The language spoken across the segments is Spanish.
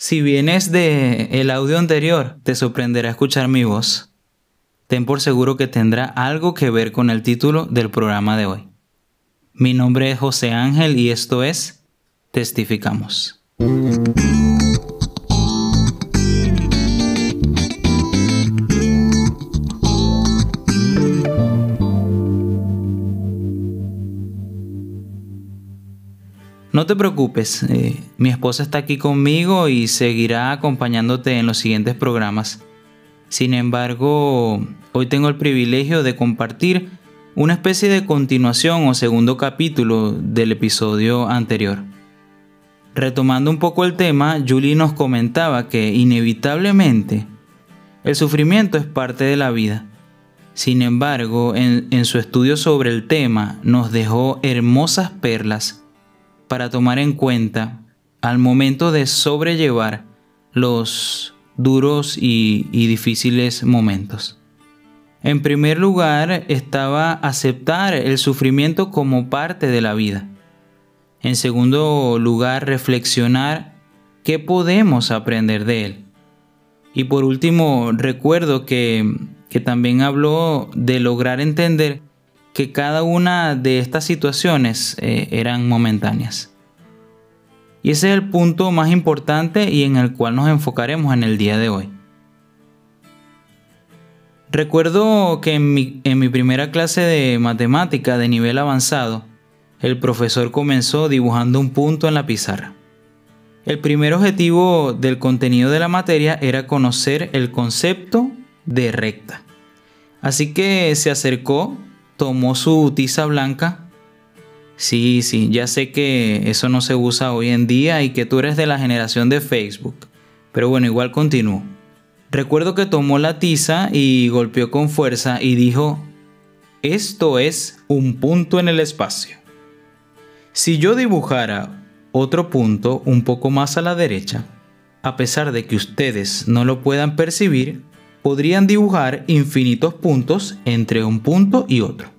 Si vienes de el audio anterior, te sorprenderá escuchar mi voz. Ten por seguro que tendrá algo que ver con el título del programa de hoy. Mi nombre es José Ángel y esto es Testificamos. Te preocupes, eh, mi esposa está aquí conmigo y seguirá acompañándote en los siguientes programas. Sin embargo, hoy tengo el privilegio de compartir una especie de continuación o segundo capítulo del episodio anterior. Retomando un poco el tema, Julie nos comentaba que inevitablemente el sufrimiento es parte de la vida. Sin embargo, en, en su estudio sobre el tema nos dejó hermosas perlas para tomar en cuenta al momento de sobrellevar los duros y, difíciles momentos. En primer lugar estaba aceptar el sufrimiento como parte de la vida. En segundo lugar, reflexionar qué podemos aprender de él. Y por último, recuerdo que, también habló de lograr entender que cada una de estas situaciones eh, eran momentáneas. Y ese es el punto más importante y en el cual nos enfocaremos en el día de hoy. Recuerdo que en mi, en mi primera clase de matemática de nivel avanzado, el profesor comenzó dibujando un punto en la pizarra. El primer objetivo del contenido de la materia era conocer el concepto de recta. Así que se acercó tomó su tiza blanca. Sí, sí, ya sé que eso no se usa hoy en día y que tú eres de la generación de Facebook. Pero bueno, igual continúo. Recuerdo que tomó la tiza y golpeó con fuerza y dijo, esto es un punto en el espacio. Si yo dibujara otro punto un poco más a la derecha, a pesar de que ustedes no lo puedan percibir, podrían dibujar infinitos puntos entre un punto y otro.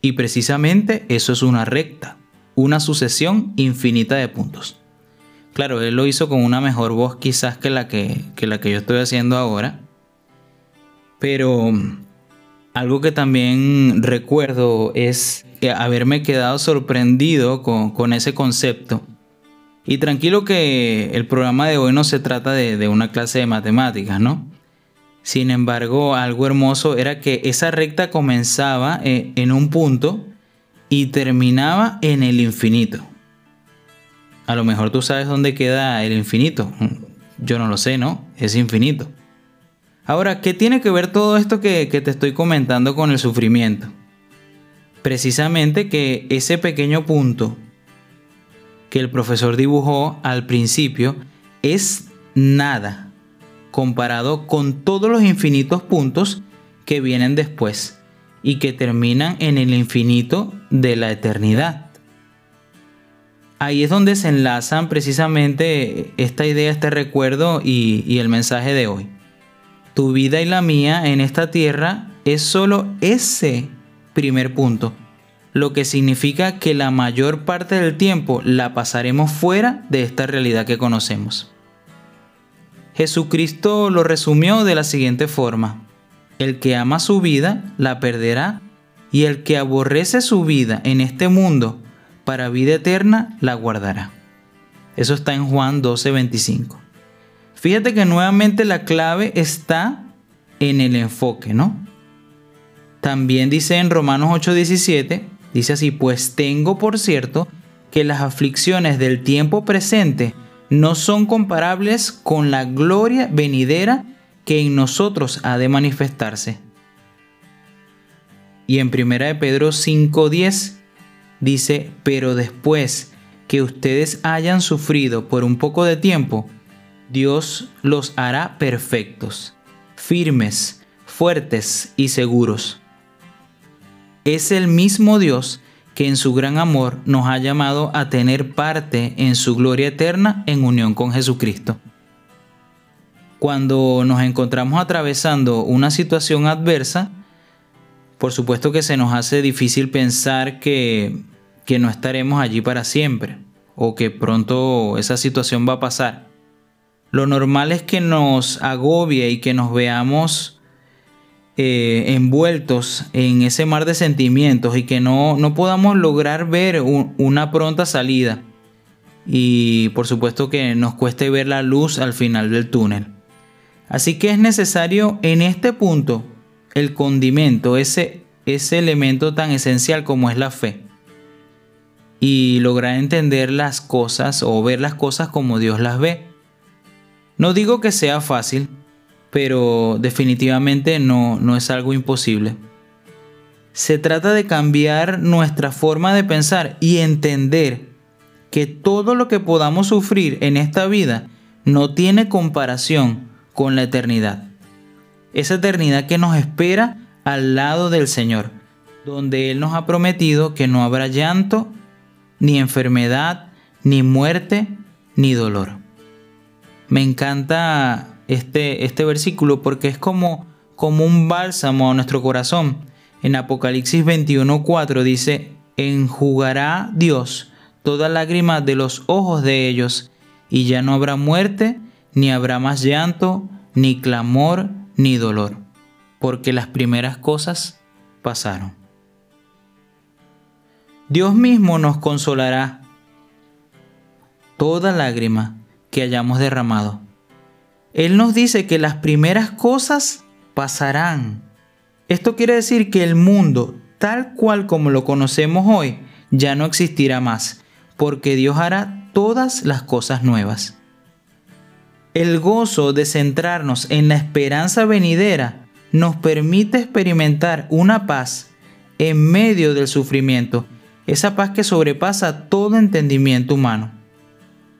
Y precisamente eso es una recta, una sucesión infinita de puntos. Claro, él lo hizo con una mejor voz quizás que la que, la que yo estoy haciendo ahora. Pero algo que también recuerdo es haberme quedado sorprendido con, ese concepto. Y tranquilo que el programa de hoy no se trata de, de una clase de matemáticas, ¿no? Sin embargo, algo hermoso era que esa recta comenzaba eh, en un punto y terminaba en el infinito. A lo mejor tú sabes dónde queda el infinito. Yo no lo sé, ¿no? Es infinito. Ahora, ¿qué tiene que ver todo esto que, que te estoy comentando con el sufrimiento? Precisamente que ese pequeño punto que el profesor dibujó al principio es nada comparado con todos los infinitos puntos que vienen después y que terminan en el infinito de la eternidad. Ahí es donde se enlazan precisamente esta idea, este recuerdo y, el mensaje de hoy. Tu vida y la mía en esta tierra es solo ese primer punto, lo que significa que la mayor parte del tiempo la pasaremos fuera de esta realidad que conocemos. Jesucristo lo resumió de la siguiente forma. El que ama su vida la perderá y el que aborrece su vida en este mundo para vida eterna la guardará. Eso está en Juan 12:25. Fíjate que nuevamente la clave está en el enfoque, ¿no? También dice en Romanos 8:17, dice así, pues tengo por cierto que las aflicciones del tiempo presente no son comparables con la gloria venidera que en nosotros ha de manifestarse. Y en 1 de Pedro 5:10 dice, pero después que ustedes hayan sufrido por un poco de tiempo, Dios los hará perfectos, firmes, fuertes y seguros. Es el mismo Dios que en su gran amor nos ha llamado a tener parte en su gloria eterna en unión con Jesucristo. Cuando nos encontramos atravesando una situación adversa, por supuesto que se nos hace difícil pensar que, que no estaremos allí para siempre o que pronto esa situación va a pasar. lo normal es que nos agobie y que nos veamos eh, envueltos en ese mar de sentimientos y que no, no podamos lograr ver una pronta salida. Y por supuesto que nos cueste ver la luz al final del túnel. Así que es necesario en este punto el condimento, ese, ese elemento tan esencial como es la fe. Y lograr entender las cosas o ver las cosas como Dios las ve. No digo que sea fácil, pero definitivamente no, no es algo imposible. Se trata de cambiar nuestra forma de pensar y entender que todo lo que podamos sufrir en esta vida no tiene comparación con la eternidad. Esa eternidad que nos espera al lado del Señor, donde Él nos ha prometido que no habrá llanto, ni enfermedad, ni muerte, ni dolor. Me encanta este, este versículo porque es como, como un bálsamo a nuestro corazón. En Apocalipsis 21:4 dice, enjugará Dios toda lágrima de los ojos de ellos, y ya no habrá muerte, ni habrá más llanto, ni clamor, ni dolor, porque las primeras cosas pasaron. Dios mismo nos consolará toda lágrima que hayamos derramado. Él nos dice que las primeras cosas pasarán. Esto quiere decir que el mundo, tal cual como lo conocemos hoy, ya no existirá más, porque Dios hará todas las cosas nuevas. El gozo de centrarnos en la esperanza venidera nos permite experimentar una paz en medio del sufrimiento, esa paz que sobrepasa todo entendimiento humano.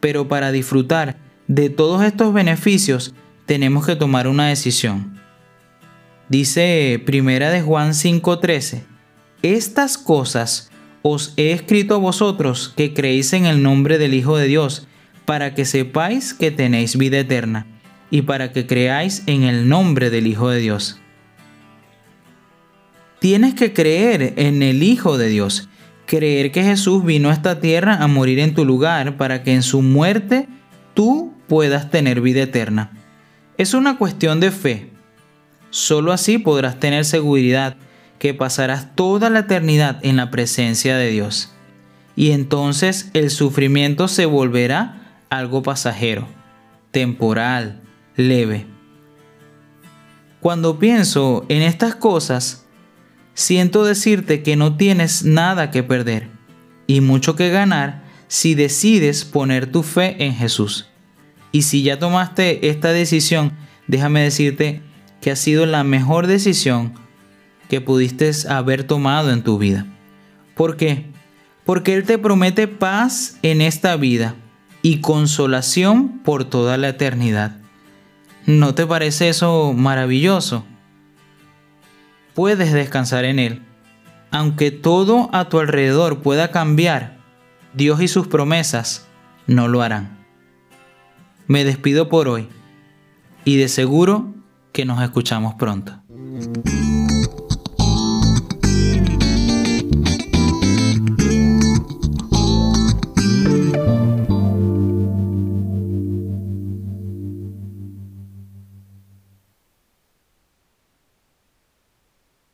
Pero para disfrutar de todos estos beneficios tenemos que tomar una decisión. Dice Primera de Juan 5:13, estas cosas os he escrito a vosotros que creéis en el nombre del Hijo de Dios, para que sepáis que tenéis vida eterna, y para que creáis en el nombre del Hijo de Dios. Tienes que creer en el Hijo de Dios, creer que Jesús vino a esta tierra a morir en tu lugar para que en su muerte tú puedas tener vida eterna. Es una cuestión de fe. Solo así podrás tener seguridad que pasarás toda la eternidad en la presencia de Dios. Y entonces el sufrimiento se volverá algo pasajero, temporal, leve. Cuando pienso en estas cosas, siento decirte que no tienes nada que perder y mucho que ganar si decides poner tu fe en Jesús. Y si ya tomaste esta decisión, déjame decirte que ha sido la mejor decisión que pudiste haber tomado en tu vida. ¿Por qué? Porque Él te promete paz en esta vida y consolación por toda la eternidad. ¿No te parece eso maravilloso? Puedes descansar en Él. Aunque todo a tu alrededor pueda cambiar, Dios y sus promesas no lo harán me despido por hoy y de seguro que nos escuchamos pronto.